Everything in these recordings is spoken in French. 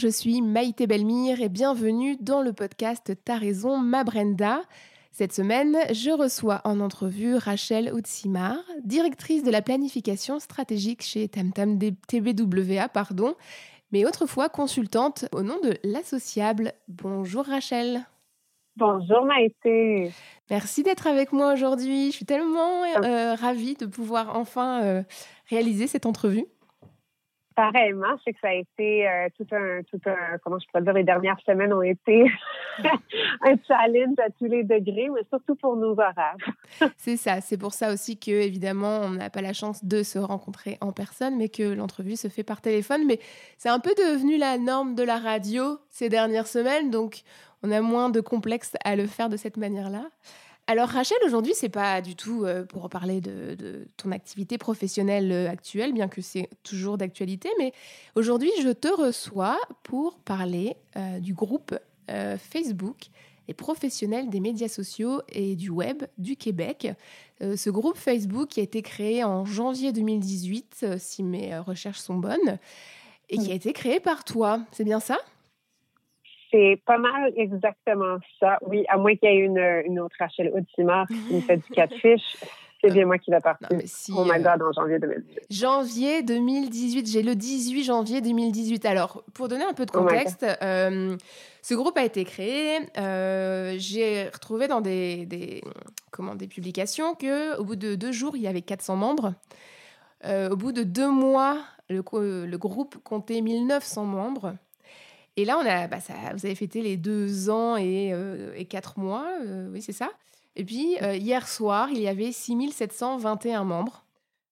je suis Maïté Belmire et bienvenue dans le podcast T'as raison, ma Brenda. Cette semaine, je reçois en entrevue Rachel Outsimar, directrice de la planification stratégique chez Tamtam TBWA, pardon, mais autrefois consultante au nom de l'Associable. Bonjour Rachel. Bonjour Maïté. Merci d'être avec moi aujourd'hui. Je suis tellement euh, ravie de pouvoir enfin euh, réaliser cette entrevue. Pareillement, je sais que ça a été euh, tout un, tout un, comment je pourrais dire, les dernières semaines ont été un challenge à tous les degrés, mais surtout pour nos horaires. c'est ça, c'est pour ça aussi que, évidemment, on n'a pas la chance de se rencontrer en personne, mais que l'entrevue se fait par téléphone. Mais c'est un peu devenu la norme de la radio ces dernières semaines, donc on a moins de complexe à le faire de cette manière-là. Alors Rachel, aujourd'hui, c'est pas du tout euh, pour parler de, ton activité professionnelle euh, actuelle, bien que c'est toujours d'actualité, mais aujourd'hui, je te reçois pour parler euh, du groupe Facebook les professionnels des médias sociaux et du web du Québec. ce groupe Facebook qui a été créé en janvier 2018, si mes recherches sont bonnes, et qui a été créé par toi. C'est bien ça? C'est pas mal exactement ça. Oui, à moins qu'il y ait une, une autre Rachel Audimar qui me fait du catfish. C'est bien moi qui vais partir. oh my God, en janvier 2018. Janvier 2018. J'ai le 18 janvier 2018. Alors, pour donner un peu de oh contexte, euh, ce groupe a été créé. Euh, j'ai retrouvé dans des, des, comment, des publications qu'au bout de deux jours, il y avait 400 membres. Euh, au bout de deux mois, le, le groupe comptait 1900 membres. Et là, on a, bah, ça, vous avez fêté les deux ans et, euh, et quatre mois, euh, oui, c'est ça. Et puis, euh, hier soir, il y avait 6721 membres.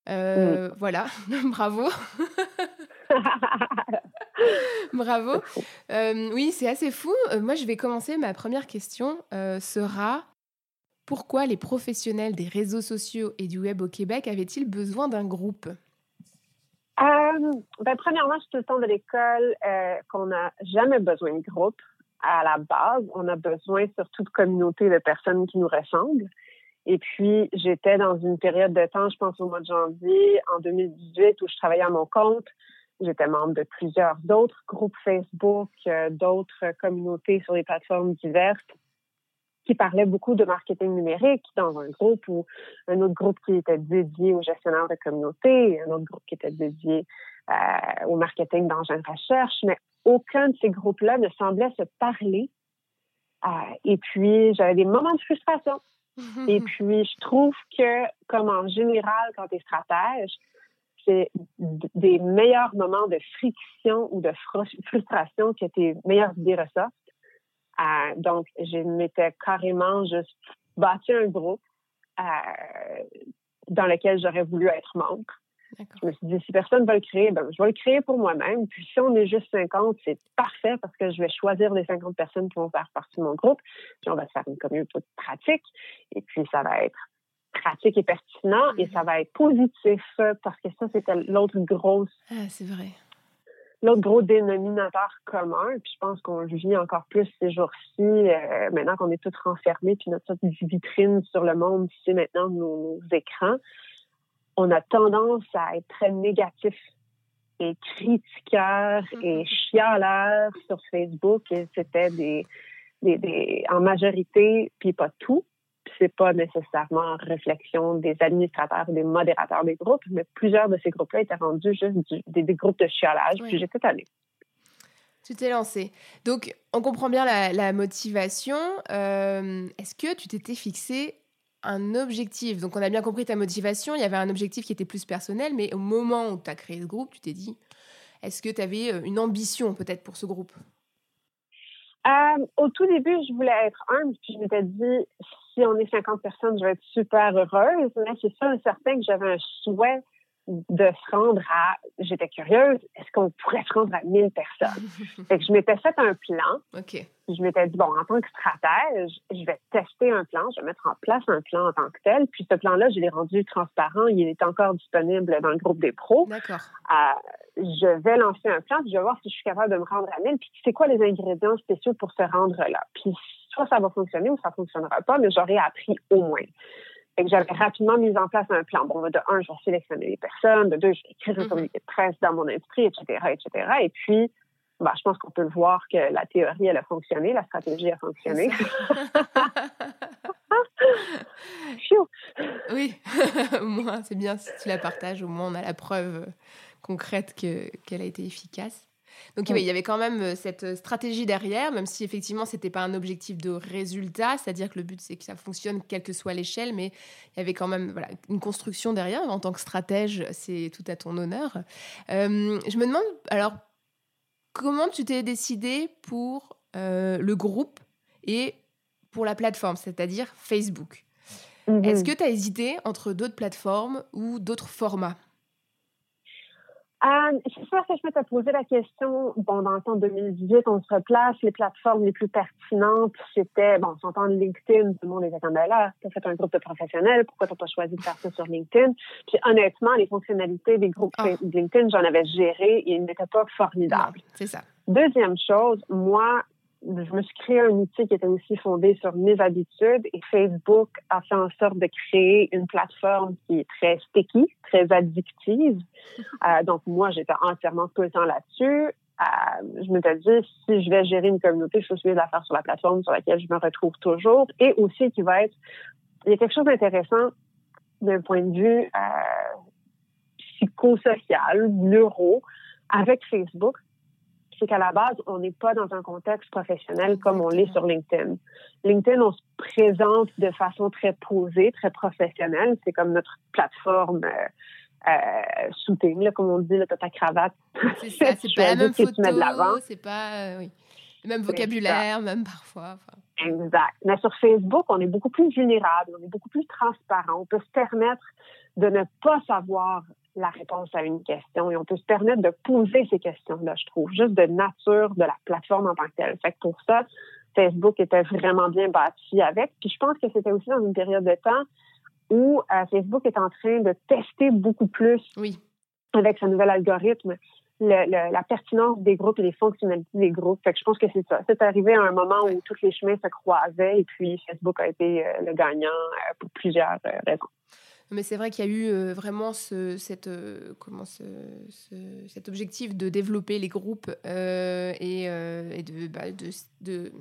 Voilà, bravo. bravo. oui, c'est assez fou. moi, je vais commencer. Ma première question sera pourquoi les professionnels des réseaux sociaux et du web au Québec avaient-ils besoin d'un groupe? Ben, premièrement, je suis tout le temps de l'école euh, qu'on n'a jamais besoin de groupe. À la base, on a besoin surtout de communauté de personnes qui nous ressemblent. Et puis, j'étais dans une période de temps, je pense au mois de janvier, en 2018, où je travaillais à mon compte. J'étais membre de plusieurs d'autres groupes Facebook, euh, d'autres communautés sur les plateformes diverses qui parlait beaucoup de marketing numérique dans un groupe ou un autre groupe qui était dédié aux gestionnaires de communauté, un autre groupe qui était dédié euh, au marketing d'engins de recherche, mais aucun de ces groupes-là ne semblait se parler. Euh, et puis, j'avais des moments de frustration. et puis, je trouve que, comme en général, quand tu es stratège, c'est des meilleurs moments de friction ou de frustration que tes meilleures idées ressortent. Euh, donc, je m'étais carrément juste bâti un groupe euh, dans lequel j'aurais voulu être membre. Je me suis dit, si personne ne va le créer, ben, je vais le créer pour moi-même. Puis si on est juste 50, c'est parfait parce que je vais choisir les 50 personnes qui vont faire partie de mon groupe. Puis on va se faire une communauté pratique. Et puis ça va être pratique et pertinent et ça va être positif parce que ça, c'était l'autre grosse ah, c'est vrai l'autre gros dénominateur commun, puis je pense qu'on le vit encore plus ces jours-ci, euh, maintenant qu'on est tous renfermés, puis notre vitrine sur le monde, c'est maintenant nos, écrans, on a tendance à être très négatif et critiqueur et mm-hmm. chialeur sur Facebook, et c'était des, des, des, en majorité, puis pas tout, c'est pas nécessairement réflexion des administrateurs ou des modérateurs des groupes, mais plusieurs de ces groupes-là étaient rendus juste des, groupes de chiolage, puis j'étais allée. Tu t'es lancé. Donc, on comprend bien la, motivation. Euh, est-ce que tu t'étais fixé un objectif? Donc, on a bien compris ta motivation. Il y avait un objectif qui était plus personnel, mais au moment où tu as créé ce groupe, tu t'es dit, est-ce que tu avais euh, une ambition peut-être pour ce groupe? Euh, au tout début, je voulais être humble, puis je m'étais dit, si on est 50 personnes, je vais être super heureuse. Mais c'est sûr et certain que j'avais un souhait de se rendre à, j'étais curieuse, est-ce qu'on pourrait se rendre à 1000 personnes? fait que je m'étais fait un plan. OK. je m'étais dit, bon, en tant que stratège, je vais tester un plan, je vais mettre en place un plan en tant que tel. Puis ce plan-là, je l'ai rendu transparent. Il est encore disponible dans le groupe des pros. D'accord. Euh, je vais lancer un plan, puis je vais voir si je suis capable de me rendre à 1000. Puis c'est quoi les ingrédients spéciaux pour se rendre là? Puis soit ça va fonctionner ou ça fonctionnera pas, mais j'aurai appris au moins. Fait que j'avais rapidement mis en place un plan. Bon, de un, je vais sélectionner les personnes. De deux, je vais écrire un mhm. communiqué de presse dans mon esprit, etc., etc. Et puis, bah, je pense qu'on peut le voir que la théorie, elle a fonctionné, la stratégie a fonctionné. oui, moins, c'est bien si tu la partages, au moins on a la preuve concrète qu'elle a été efficace. Donc il y avait quand même euh, cette euh, stratégie derrière, même si effectivement c'était pas un objectif de résultat, c'est-à-dire que le but c'est que ça fonctionne quelle que soit l'échelle, mais il y avait quand même voilà, une construction derrière. En tant que stratège, c'est tout à ton honneur. Euh, je me demande alors comment tu t'es décidé pour le groupe et pour la plateforme, c'est-à-dire Facebook? Mhm. Est-ce que tu as hésité entre d'autres plateformes ou d'autres formats? Euh, c'est sûr que je m'étais posé la question, bon, dans le temps 2018, on se replace, les plateformes les plus pertinentes, c'était, bon, on s'entend LinkedIn, tout le monde était comme, ben là, t'as fait un groupe de professionnels, pourquoi t'as pas choisi de faire ça sur LinkedIn? Puis honnêtement, les fonctionnalités des groupes ah. LinkedIn, j'en avais géré et ils n'étaient pas formidables. C'est ça. Deuxième chose, moi, je me suis créé un outil qui était aussi fondé sur mes habitudes et Facebook a fait en sorte de créer une plateforme qui est très sticky, très addictive. Euh, donc moi, j'étais entièrement tout le temps là-dessus. Euh, je m'étais dit, si je vais gérer une communauté, je suis obligée de la faire sur la plateforme sur laquelle je me retrouve toujours et aussi qui va être, il y a quelque chose d'intéressant d'un point de vue euh, psychosocial, neuro, avec Facebook c'est qu'à la base, on n'est pas dans un contexte professionnel comme on l'est sur LinkedIn. LinkedIn, on se présente de façon très posée, très professionnelle. C'est comme notre plateforme euh, euh shooting, comme on dit, là, ta cravate. C'est ça, c'est pas la même photo, c'est pas, euh, oui. Le même vocabulaire, même parfois. Exact. Mais sur Facebook, on est beaucoup plus vulnérable, on est beaucoup plus transparent. On peut se permettre de ne pas savoir la réponse à une question et on peut se permettre de poser ces questions-là, je trouve, juste de nature de la plateforme en tant que telle. Fait que pour ça, Facebook était vraiment bien bâti avec. Puis je pense que c'était aussi dans une période de temps où euh, Facebook est en train de tester beaucoup plus oui. avec sa nouvel algorithme la pertinence des groupes et les fonctionnalités des groupes. Fait que je pense que c'est ça. C'est arrivé à un moment où tous les chemins se croisaient et puis Facebook a été euh, le gagnant euh, pour plusieurs raisons. Mais c'est vrai qu'il y a eu euh, vraiment ce, cette, euh, comment ce, cet objectif de développer les groupes euh, et, de, bah, de,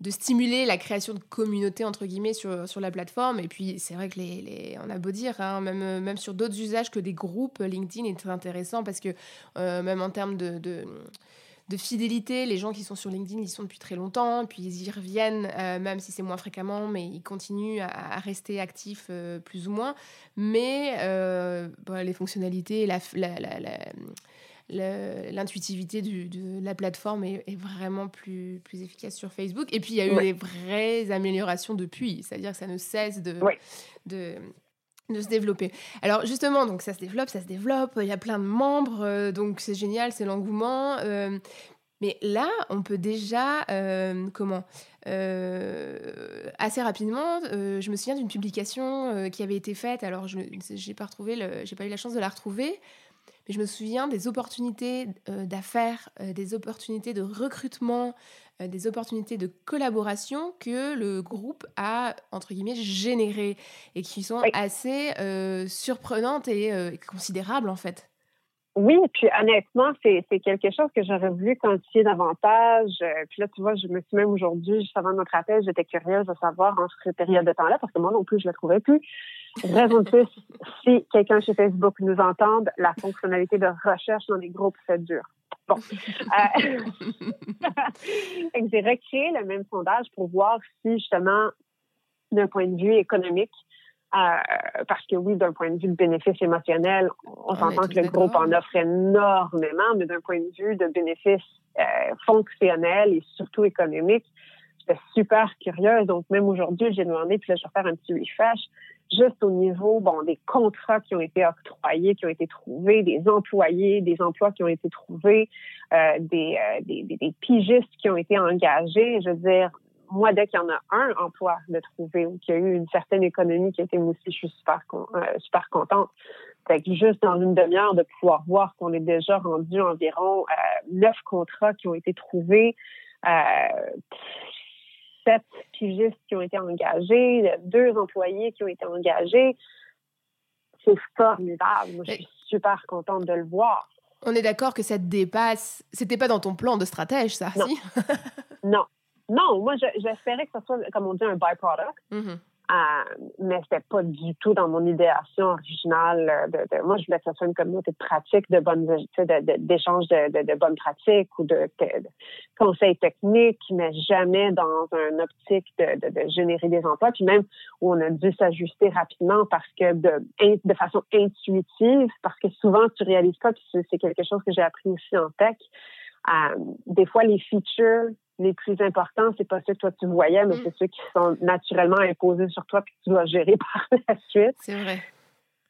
de, stimuler la création de communautés, entre guillemets, sur, sur la plateforme. Et puis, c'est vrai que les, les, on a beau dire, hein, même, même sur d'autres usages que des groupes, LinkedIn est très intéressant parce que même en termes de de fidélité. Les gens qui sont sur LinkedIn, ils sont depuis très longtemps, puis ils y reviennent, euh, même si c'est moins fréquemment, mais ils continuent à, rester actifs euh, plus ou moins. Mais euh, bah, les fonctionnalités, l'intuitivité de la plateforme est, vraiment plus, plus efficace sur Facebook. Et puis, il y a eu des vraies améliorations depuis, c'est-à-dire que ça ne cesse de, de, de se développer. Alors justement, donc ça se développe, ça se développe, il y a plein de membres, euh, donc c'est génial, c'est l'engouement. Euh, mais là, on peut déjà, euh, comment Assez rapidement, je me souviens d'une publication qui avait été faite. Alors, je n'ai pas pas eu la chance de la retrouver, mais je me souviens des opportunités d'affaires, des opportunités de recrutement, euh, des opportunités de collaboration que le groupe a, entre guillemets, générées et qui sont assez euh, surprenantes et euh, considérables, en fait. Oui, puis honnêtement, c'est quelque chose que j'aurais voulu quantifier davantage. puis là, tu vois, je me suis même aujourd'hui, juste avant notre appel, j'étais curieuse de savoir en cette période de temps-là, parce que moi non plus, je ne la trouvais plus. Raison de plus, si quelqu'un chez Facebook nous entende, la fonctionnalité de recherche dans les groupes, c'est dur. Bon. Euh, j'ai recréé le même sondage pour voir si, justement, d'un point de vue économique, euh, parce que oui, d'un point de vue de bénéfice émotionnel, on, s'entend que le groupe en offre énormément, mais d'un point de vue de bénéfice euh, fonctionnel et surtout économique, j'étais super curieuse. Donc, même aujourd'hui, j'ai demandé, puis là, je vais faire un petit refresh, juste au niveau, bon, des contrats qui ont été octroyés, qui ont été trouvés, des employés, des emplois qui ont été trouvés, euh, des, euh, des, des, des, pigistes qui ont été engagés. Je veux dire, moi, dès qu'il y en a un emploi de trouver ou qu'il y a eu une certaine économie qui a été aussi, je suis super, euh, super contente. Fait que juste dans une demi-heure, de pouvoir voir qu'on est déjà rendu environ euh, neuf contrats qui ont été trouvés, euh, sept pigistes qui ont été engagés, deux employés qui ont été engagés. C'est formidable. Moi, je suis super contente de le voir. On est d'accord que ça te dépasse. C'était pas dans ton plan de stratège, ça, non. si? non, non, moi, j'espérais que ce soit, comme on dit, un byproduct. Mm-hmm. Euh, mais c'était pas du tout dans mon idéation originale. De, moi, je voulais que ce soit une communauté de pratique, de bonnes, d'échange de, de, bonnes pratiques ou de, conseils techniques, mais jamais dans un optique de, générer des emplois. Puis même où on a dû s'ajuster rapidement parce que de, de façon intuitive, parce que souvent tu réalises pas, puis c'est quelque chose que j'ai appris aussi en tech. Euh, des fois, les features les plus importants, c'est pas ceux que toi tu voyais, mais mm. c'est ceux qui sont naturellement imposés sur toi puis que tu dois gérer par la suite. C'est vrai.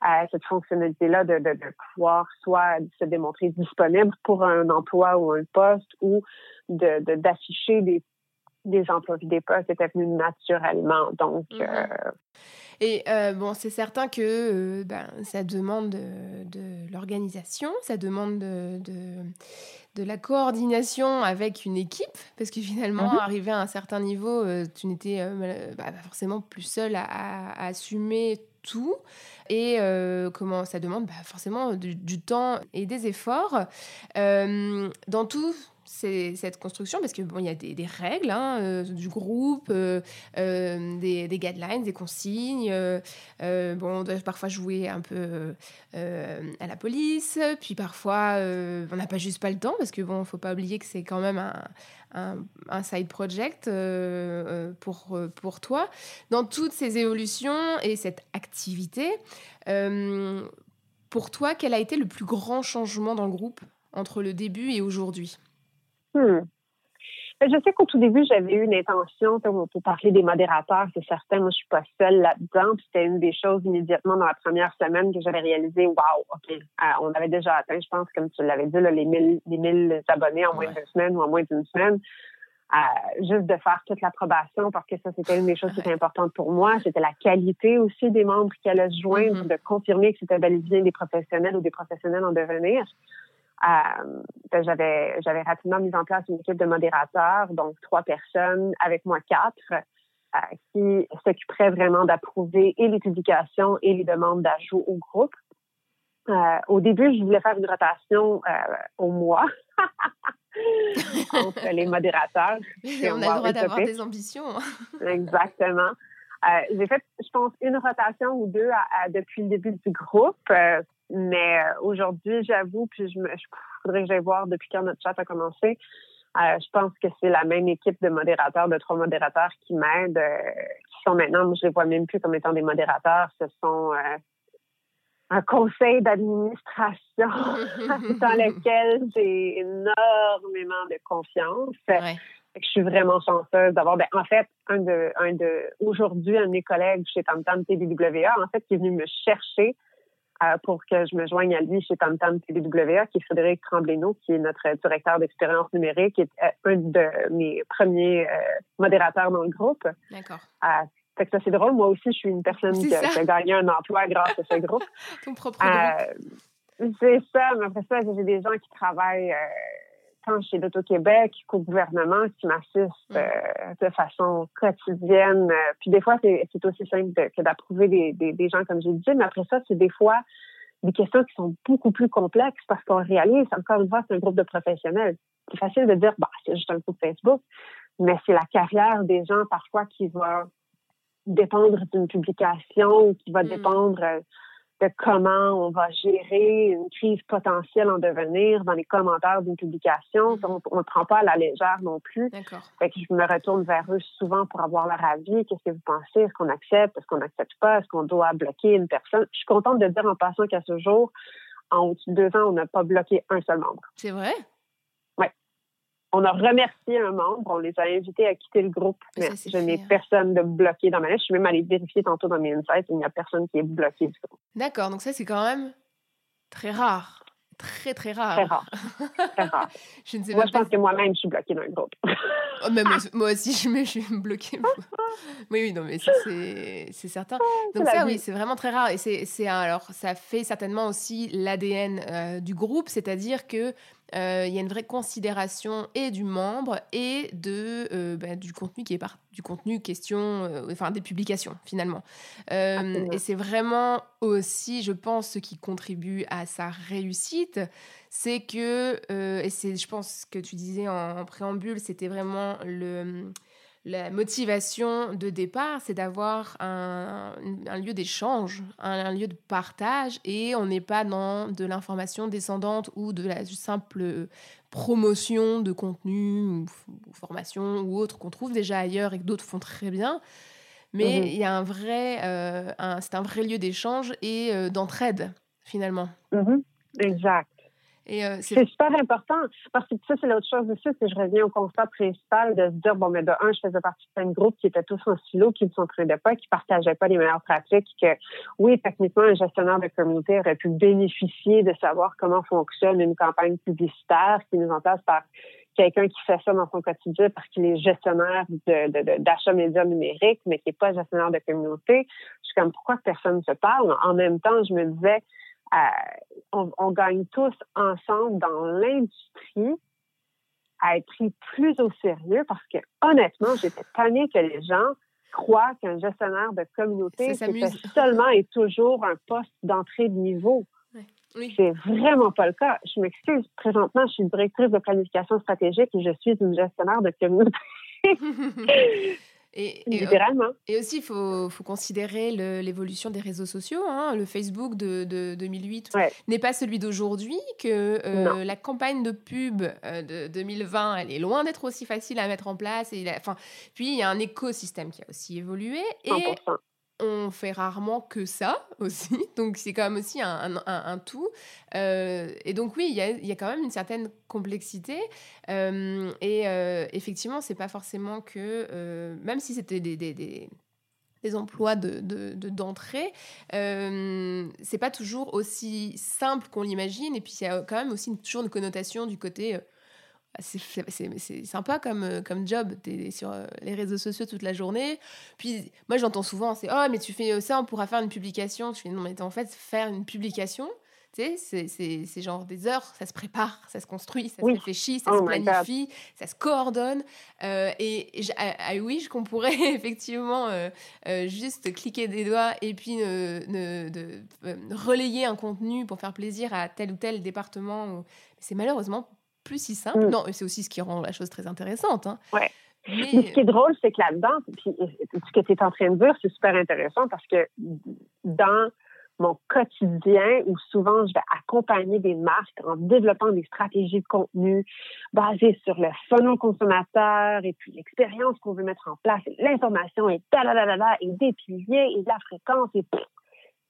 Euh, cette fonctionnalité-là de, de, pouvoir soit se démontrer disponible pour un emploi ou un poste ou de d'afficher des emplois et des postes était venu naturellement. Donc, mm-hmm. euh, et euh, bon, c'est certain que ben, ça demande de, de l'organisation, ça demande de, de la coordination avec une équipe, parce que finalement, mhm. arrivé à un certain niveau, euh, tu n'étais euh, bah, pas forcément plus seul à, assumer tout. Et euh, comment ça demande bah, forcément du, du, temps et des efforts. dans tout cette construction parce que bon il y a des, règles hein, euh, du groupe euh, euh, des, guidelines des consignes bon on doit parfois jouer un peu à la police puis parfois on n'a pas juste pas le temps parce que bon faut pas oublier que c'est quand même un, un, side project pour pour toi. Dans toutes ces évolutions et cette activité pour toi quel a été le plus grand changement dans le groupe entre le début et aujourd'hui? Hmm. Ben, je sais qu'au tout début, j'avais eu une intention pour parler des modérateurs, c'est certain. Moi, je suis pas seule là-dedans. C'était une des choses immédiatement dans la première semaine que j'avais réalisé. Wow, ok, euh, on avait déjà atteint, je pense, comme tu l'avais dit, les 1000 les 1000 abonnés en moins de deux semaines ou en moins d'une semaine. Euh, juste de faire toute l'approbation parce que ça, c'était une des choses qui était importante pour moi. C'était la qualité aussi des membres qui allaient se joindre, mm-hmm. de confirmer que c'était bel et bien des professionnels ou des professionnels en devenir. Euh, ben, j'avais j'avais rapidement mis en place une équipe de modérateurs, donc trois personnes, avec moi quatre, euh, qui s'occuperaient vraiment d'approuver et les publications et les demandes d'ajout au groupe. Euh, au début, je voulais faire une rotation au mois entre les modérateurs. On a le droit d'avoir des ambitions. Exactement. j'ai fait, je pense, une rotation ou deux depuis le début du groupe. Mais euh, aujourd'hui, j'avoue, puis je me, je faudrait que j'aille voir depuis quand notre chat a commencé. Euh, je pense que c'est la même équipe de modérateurs, de trois modérateurs qui m'aident, euh, qui sont maintenant, moi, je les vois même plus comme étant des modérateurs. Ce sont un conseil d'administration dans lequel j'ai énormément de confiance. Je suis vraiment chanceuse d'avoir, ben, en fait, un de, un de, aujourd'hui, un de mes collègues chez TamTam TBWA, en fait, qui est venu me chercher euh, pour que je me joigne à lui chez TamTam TWA, qui est Frédéric Tremblénaud, qui est notre directeur d'expérience numérique, qui est euh, un de mes premiers euh, modérateurs dans le groupe. D'accord. fait que ça, c'est drôle. Moi aussi, je suis une personne qui, a gagné un emploi grâce à ce groupe. Ton propre groupe. C'est ça, mais après ça, j'ai des gens qui travaillent tant chez l'Auto-Québec qu'au gouvernement qui m'assistent euh, de façon quotidienne. Puis des fois, c'est aussi simple que d'approuver des, des, gens, comme j'ai dit, mais après ça, c'est des fois des questions qui sont beaucoup plus complexes parce qu'on réalise, encore une fois, c'est un groupe de professionnels. C'est facile de dire, bah, c'est juste un groupe Facebook, mais c'est la carrière des gens parfois qui va dépendre d'une publication, qui va mm. dépendre euh, de comment on va gérer une crise potentielle en devenir dans les commentaires d'une publication. Mm-hmm. On ne prend pas à la légère non plus. Fait que je me retourne vers eux souvent pour avoir leur avis. Qu'est-ce que vous pensez? Est-ce qu'on accepte? Est-ce qu'on n'accepte pas? Est-ce qu'on doit bloquer une personne? Je suis contente de dire en passant qu'à ce jour, en au-dessus de deux ans, on n'a pas bloqué un seul membre. C'est vrai? On a remercié un membre, on les a invités à quitter le groupe. Mais je n'ai hein. personne de bloqué dans ma liste. Je suis même allée vérifier tantôt dans mes insights, il n'y a personne qui est bloqué du groupe. D'accord, donc ça, c'est quand même très rare très, très rare. Très rare. Très rare. je ne sais moi, je pense que moi-même, je suis bloquée dans le groupe. Oh, moi, aussi, je, je suis bloquée. oui, oui, non, mais c'est certain. Ah, Donc ça, oui, c'est vraiment très rare. Et c'est alors, ça fait certainement aussi l'ADN euh, du groupe, c'est-à-dire que euh, il y a une vraie considération et du membre et de euh, bah, du contenu qui est par du contenu question euh, enfin des publications finalement. Et c'est vraiment aussi je pense ce qui contribue à sa réussite. C'est que et c'est je pense que tu disais en préambule c'était vraiment le la motivation de départ, c'est d'avoir un, lieu d'échange, un, lieu de partage, et on n'est pas dans de l'information descendante ou de la simple promotion de contenu ou, formation ou autre qu'on trouve déjà ailleurs et que d'autres font très bien. Mais mhm. il y a un vrai, euh, c'est un vrai lieu d'échange et euh, d'entraide finalement. Mhm. Exact. Euh, c'est super important parce que ça, c'est l'autre chose aussi, c'est je reviens au constat principal de se dire, bon, mais de un, je faisais partie d'un groupe qui était tous en silo, qui ne s'entraidaient pas, qui ne partageaient pas les meilleures pratiques, que oui, techniquement, un gestionnaire de communauté aurait pu bénéficier de savoir comment fonctionne une campagne publicitaire qui nous en place par quelqu'un qui fait ça dans son quotidien parce qu'il est gestionnaire d'achat de, numériques, mais qui n'est pas gestionnaire de communauté. Je suis comme, pourquoi personne ne se parle? En même temps, je me disais, on, gagne tous ensemble dans l'industrie à être pris plus au sérieux parce que honnêtement, j'étais tannée que les gens croient qu'un gestionnaire de communauté, seulement et toujours un poste d'entrée de niveau. Oui. C'est vraiment pas le cas. Je m'excuse. Présentement, je suis directrice de planification stratégique et je suis une gestionnaire de communauté. Et, Et aussi, il faut, faut, considérer l'évolution des réseaux sociaux. Hein. Le Facebook de, de 2008 n'est pas celui d'aujourd'hui, que euh, la campagne de pub euh, de 2020, elle est loin d'être aussi facile à mettre en place. Et enfin, puis, il y a un écosystème qui a aussi évolué. Et on fait rarement que ça aussi. Donc, c'est quand même aussi un, tout. Euh, et donc, oui, il y a, quand même une certaine complexité. Euh, et euh, effectivement, c'est pas forcément que, même si c'était des, emplois d'entrée, de, c'est pas toujours aussi simple qu'on l'imagine. Et puis, il y a quand même aussi toujours une connotation du côté c'est sympa comme, euh, comme job. Tu es sur euh, les réseaux sociaux toute la journée. Puis moi, j'entends souvent c'est Oh, mais tu fais ça, on pourra faire une publication. Je fais Non, mais en fait, faire une publication, tu sais, c'est genre des heures, ça se prépare, ça se construit, ça se réfléchit, ça oh se planifie, ça se coordonne. Euh, et, I, wish qu'on pourrait effectivement juste cliquer des doigts et puis de, relayer un contenu pour faire plaisir à tel ou tel département. C'est malheureusement plus si simple. Mm. Non, c'est aussi ce qui rend la chose très intéressante. Hein. Ouais. Mais... ce qui est drôle, c'est que là-dedans, puis ce que tu es en train de dire, c'est super intéressant parce que dans mon quotidien où souvent je vais accompagner des marques en développant des stratégies de contenu basées sur le funnel consommateur et puis l'expérience qu'on veut mettre en place, l'information et da et des piliers et de la fréquence et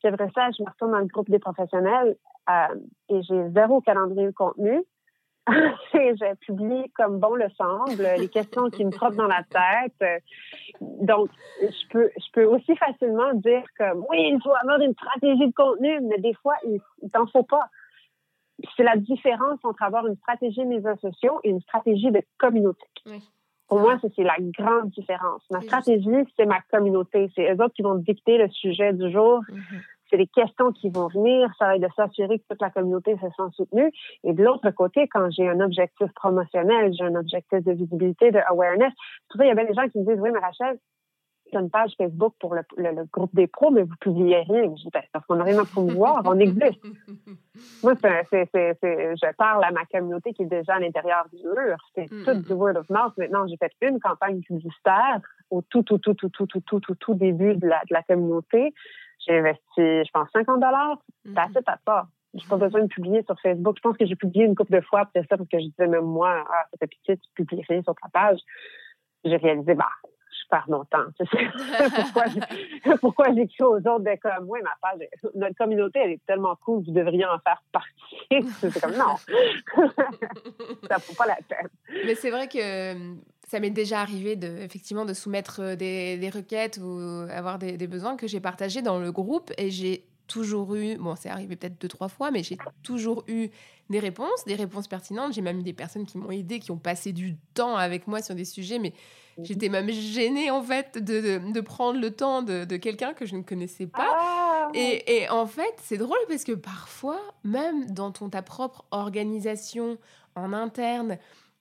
c'est vrai ça, je me retourne dans le groupe des professionnels euh, et j'ai zéro calendrier de contenu. je publie comme bon le semble, les questions qui me trottent dans la tête. Donc, je peux, je peux aussi facilement dire que oui, il faut avoir une stratégie de contenu, mais des fois, il, t'en faut pas. C'est la différence entre avoir une stratégie de médias sociaux et une stratégie de communauté. Pour moi, c'est la grande différence. Ma stratégie, c'est ma communauté. C'est eux autres qui vont dicter le sujet du jour. Mm-hmm c'est les questions qui vont venir, ça va être de s'assurer que toute la communauté se sent soutenue. Et de l'autre côté, quand j'ai un objectif promotionnel, j'ai un objectif de visibilité, de awareness, tout ça, il y a bien des gens qui me disent, oui, mais Rachel, une page Facebook pour le, groupe des pros, mais vous publiez rien. Je dis, ben, parce qu'on n'a rien à promouvoir, on existe. Moi, c'est, je parle à ma communauté qui est déjà à l'intérieur du mur. C'est mm, tout mm, du mm. word of mouth. Maintenant, j'ai fait une campagne publicitaire au tout, tout, tout, tout, tout, tout, tout, tout, tout début de la, de la communauté. J'ai investi, je pense, 50 dollars. Assez pas pas. J'ai pas besoin de publier sur Facebook. Je pense que j'ai publié une couple de fois après ça parce que je disais même moi, ah, ça fait pitié, tu publies rien sur ta page. J'ai réalisé, bah, je perds mon temps. pourquoi, pourquoi j'écris aux autres de comme, oui, ma page, notre communauté, elle est tellement cool, vous devriez en faire partie. c'est comme, non, ça ne vaut pas la peine. Mais c'est vrai que ça m'est déjà arrivé de, effectivement de soumettre des, des requêtes ou avoir des, des besoins que j'ai partagés dans le groupe et j'ai toujours eu, bon, c'est arrivé peut-être deux, trois fois, mais j'ai toujours eu des réponses, des réponses pertinentes. J'ai même eu des personnes qui m'ont aidé, qui ont passé du temps avec moi sur des sujets, mais j'étais même gênée, en fait, de, de, prendre le temps de, de quelqu'un que je ne connaissais pas. Ah, et, et, en fait, c'est drôle parce que parfois, même dans ton, ta propre organisation en interne,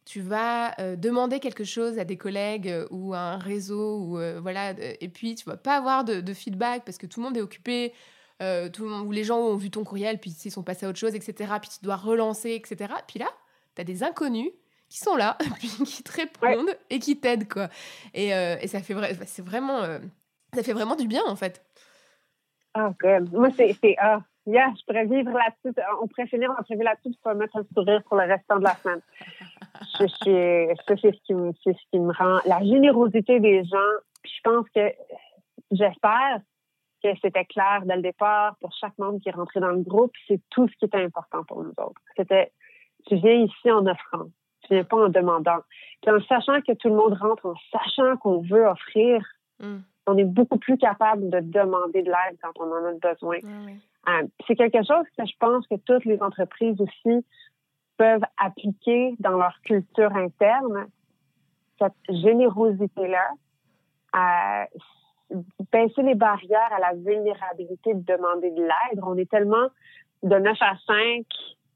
tu vas euh, demander quelque chose à des collègues euh, ou à un réseau, ou, euh, voilà, et puis tu vas pas avoir de, de, feedback parce que tout le monde est occupé euh, tout le monde, où les gens ont vu ton courriel, puis ils sont passés à autre chose, etc. Puis tu dois relancer, etc. Puis là, tu as des inconnus qui sont là, puis qui te répondent et qui t'aident, quoi. Et, et, ça fait vrai, c'est vraiment, ça fait vraiment du bien, en fait. Ah, Moi, c'est, ah, yeah, je pourrais vivre là-dessus. On pourrait finir l'entrevue là-dessus pour mettre un sourire pour le restant de la semaine. C'est ce qui me, ce qui me rend la générosité des gens. Puis je pense que, j'espère que c'était clair dès le départ pour chaque membre qui est rentré dans le groupe, c'est tout ce qui était important pour nous autres. C'était, tu viens ici en offrant, tu viens pas en demandant. Puis en sachant que tout le monde rentre, en sachant qu'on veut offrir, mm. on est beaucoup plus capable de demander de l'aide quand on en a besoin. Euh, c'est quelque chose que je pense que toutes les entreprises aussi peuvent appliquer dans leur culture interne. Cette générosité-là, euh, baisser les barrières à la vulnérabilité de demander de l'aide. On est tellement de 9 à 5,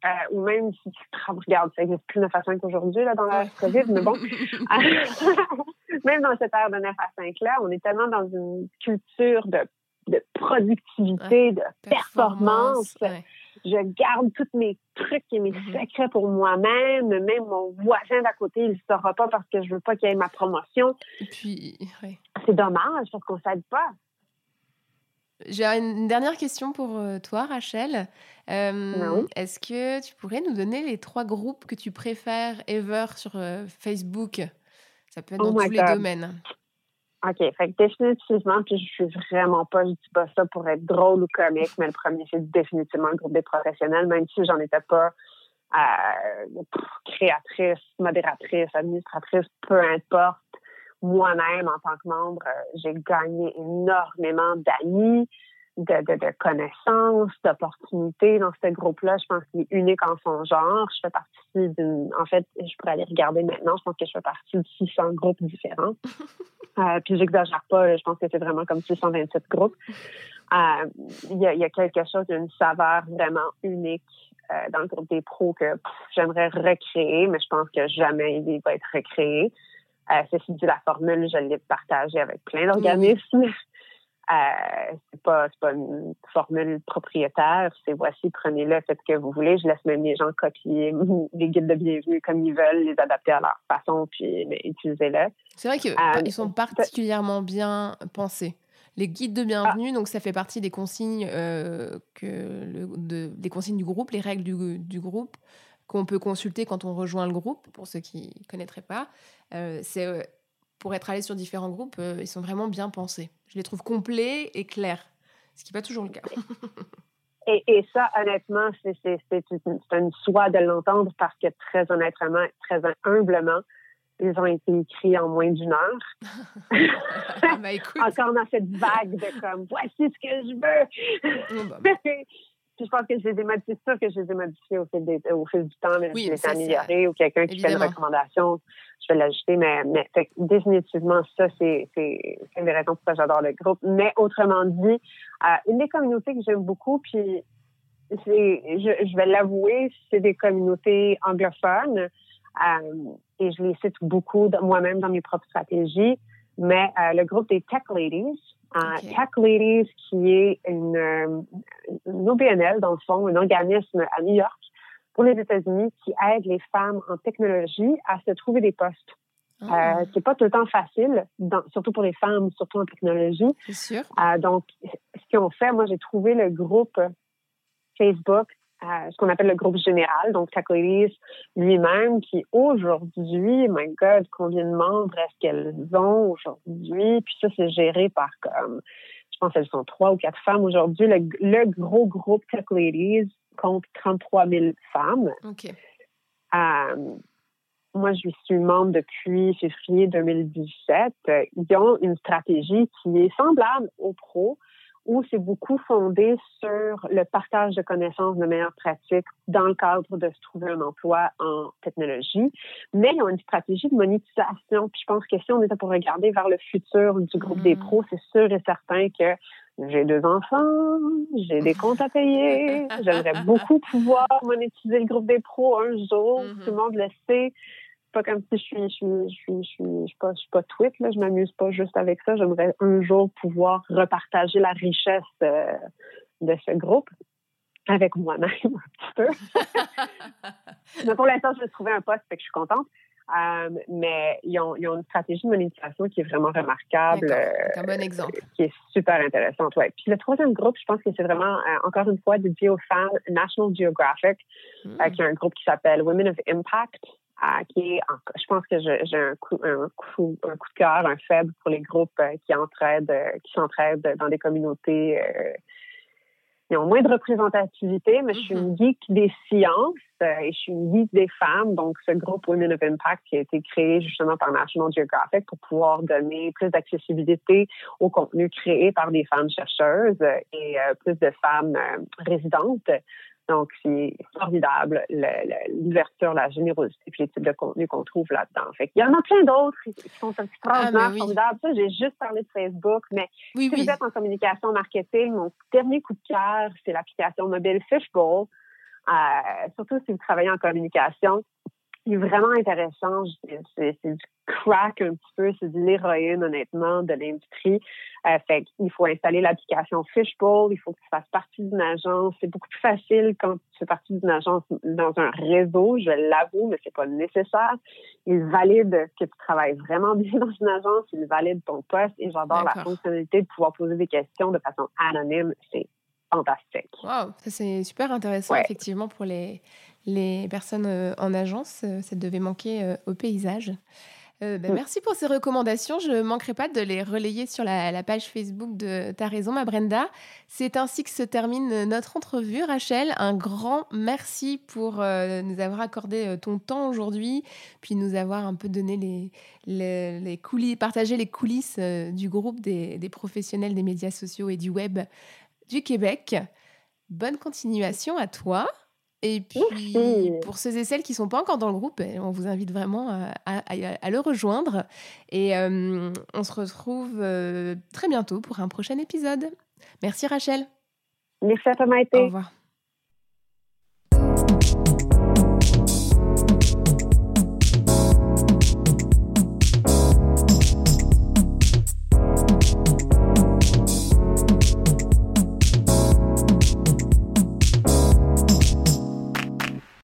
euh, ou même si tu regardes, ça n'existe plus 9 à 5 aujourd'hui dans la COVID, mais bon, même dans cette ère de 9 à 5-là, on est tellement dans une culture de, de productivité, de performance je garde tous mes trucs et mes mm-hmm. secrets pour moi-même. Même mon voisin d'à côté, il ne saura pas parce que je veux pas qu'il y ait ma promotion. Et puis, C'est dommage parce qu'on ne s'aide pas. J'ai une dernière question pour euh, toi, Rachel. Euh, est-ce que tu pourrais nous donner les trois groupes que tu préfères ever sur euh, Facebook? Ça peut être oh dans tous les domaines. OK. Fait que définitivement, puis je suis vraiment pas, je dis pas ça pour être drôle ou comique, mais le premier, c'est définitivement le groupe des professionnels, même si j'en étais pas euh, créatrice, modératrice, administratrice, peu importe. Moi-même, en tant que membre, euh, j'ai gagné énormément d'amis de, de, connaissances, d'opportunités dans ce groupe-là. Je pense qu'il est unique en son genre. Je fais partie d'une... En fait, je pourrais aller regarder maintenant. Je pense que je fais partie de 600 groupes différents. euh, puis j'exagère pas. Je pense que c'est vraiment comme 627 groupes. Euh, il y, a, y, a, quelque chose d'une saveur vraiment unique euh, dans le groupe des pros que j'aimerais recréer, mais je pense que jamais il va être recréé. Euh, ceci dit, la formule, je l'ai partagée avec plein d'organismes. Euh, c'est pas, pas une formule propriétaire. C'est voici, prenez-le, faites ce que vous voulez. Je laisse même les gens copier les guides de bienvenue comme ils veulent, les adapter à leur façon, puis utilisez-le. C'est vrai qu'ils euh, sont particulièrement bien pensés. Les guides de bienvenue, donc ça fait partie des consignes euh, que le, de, des consignes du groupe, les règles du, du groupe qu'on peut consulter quand on rejoint le groupe. Pour ceux qui connaîtraient pas, c'est pour être allé sur différents groupes, euh, ils sont vraiment bien pensés. Je les trouve complets et clairs, ce qui n'est pas toujours le cas. et, ça, honnêtement, c'est une, une soie de l'entendre parce que très honnêtement, très humblement, ils ont été écrits en moins d'une heure. bah, Encore dans cette vague de comme voici ce que je veux. Oh, bah, bah. Je pense que je les ai modifiés, sûr que je les ai modifiés au fil, au fil du temps, mais oui, je les ai améliorés ou quelqu'un qui fait une recommandation, je vais l'ajouter, mais, mais définitivement, ça, c'est une des raisons pourquoi j'adore le groupe. Mais autrement dit, euh, une des communautés que j'aime beaucoup, puis je, je vais l'avouer, c'est des communautés anglophones, euh, et je les cite beaucoup moi-même dans mes propres stratégies, mais euh, le groupe des Tech Ladies, Tech Ladies, qui est une, une OBNL, dans le fond, un organisme à New York pour les États-Unis qui aide les femmes en technologie à se trouver des postes. Ah. Euh, c'est pas tout le temps facile, surtout pour les femmes, surtout en technologie. C'est sûr. Euh, donc, ce qu'ils ont fait, moi, j'ai trouvé le groupe Facebook ce qu'on appelle le groupe général, donc Ladies lui-même, qui aujourd'hui, my God, combien de membres est-ce qu'elles ont aujourd'hui? Puis ça, c'est géré par comme, je pense qu'elles sont trois ou quatre femmes aujourd'hui. Le, gros groupe Ladies compte 33 000 femmes. OK. Euh, moi, je suis membre depuis février 2017. Ils ont une stratégie qui est semblable aux pros, où c'est beaucoup fondé sur le partage de connaissances de meilleures pratiques dans le cadre de se trouver un emploi en technologie. Mais ils ont une stratégie de monétisation. Puis je pense que si on était pour regarder vers le futur du groupe des mm. pros, c'est sûr et certain que j'ai deux enfants, j'ai des comptes à payer, j'aimerais beaucoup pouvoir monétiser le groupe des pros un jour. Mm-hmm. Tout le monde le sait pas comme si je suis, je suis, je suis, je suis, je pas, je suis pas tweet, là, je m'amuse pas juste avec ça. J'aimerais un jour pouvoir repartager la richesse euh, de ce groupe avec moi-même un petit peu. mais pour l'instant, je vais trouver un poste, fait que je suis contente. Euh, mais ils ont, ils ont, une stratégie de monétisation qui est vraiment remarquable. C'est un bon euh, exemple. Qui est super intéressante, ouais. Puis le troisième groupe, je pense que c'est vraiment, encore une fois, dédié aux femmes, National Geographic, mm. qui est un groupe qui s'appelle Women of Impact qui je pense que j'ai un coup, un, coup, un coup de cœur, un faible pour les groupes euh, qui entraident, euh, qui s'entraident dans des communautés euh, qui ont moins de représentativité, mais je suis une mm-hmm. geek des sciences et je suis une geek des femmes. Donc, ce groupe Women of Impact qui a été créé justement par National Geographic pour pouvoir donner plus d'accessibilité au contenu créé par des femmes chercheuses et plus de femmes résidentes. Donc, c'est formidable, l'ouverture, la générosité, puis les types de contenus qu'on trouve là-dedans. Fait Il y en a plein d'autres qui sont extraordinaires, ah, formidables. Ça, j'ai juste parlé de Facebook, mais si vous êtes en communication marketing, mon dernier coup de cœur, c'est l'application mobile Fishbowl. Euh, surtout si vous travaillez en communication, c'est vraiment intéressant. C'est du crack un petit peu, c'est de l'héroïne, honnêtement, de l'industrie. Euh, fait qu'il faut installer l'application Fishbowl, il faut que tu fasses partie d'une agence. C'est beaucoup plus facile quand tu fais partie d'une agence dans un réseau, je l'avoue, mais c'est pas nécessaire. Il valide que tu travailles vraiment bien dans une agence, il valide ton poste et j'adore la fonctionnalité de pouvoir poser des questions de façon anonyme. C'est fantastique. Wow, ça c'est super intéressant effectivement pour les, les personnes euh, en agence. Euh, ça devait manquer euh, au paysage. Ben, mm. Merci pour ces recommandations. Je ne manquerai pas de les relayer sur la, page Facebook de Ta raison, ma Brenda. C'est ainsi que se termine notre entrevue. Rachel, un grand merci pour nous avoir accordé ton temps aujourd'hui, puis nous avoir un peu donné les, les, les coulisses, partagé les coulisses du groupe des, des, professionnels des médias sociaux et du web du Québec. Bonne continuation à toi. Et puis, pour ceux et celles qui ne sont pas encore dans le groupe, eh, on vous invite vraiment à, le rejoindre. Et euh, on se retrouve euh, très bientôt pour un prochain épisode. Merci Rachel. Merci à toi Maïté. Au revoir.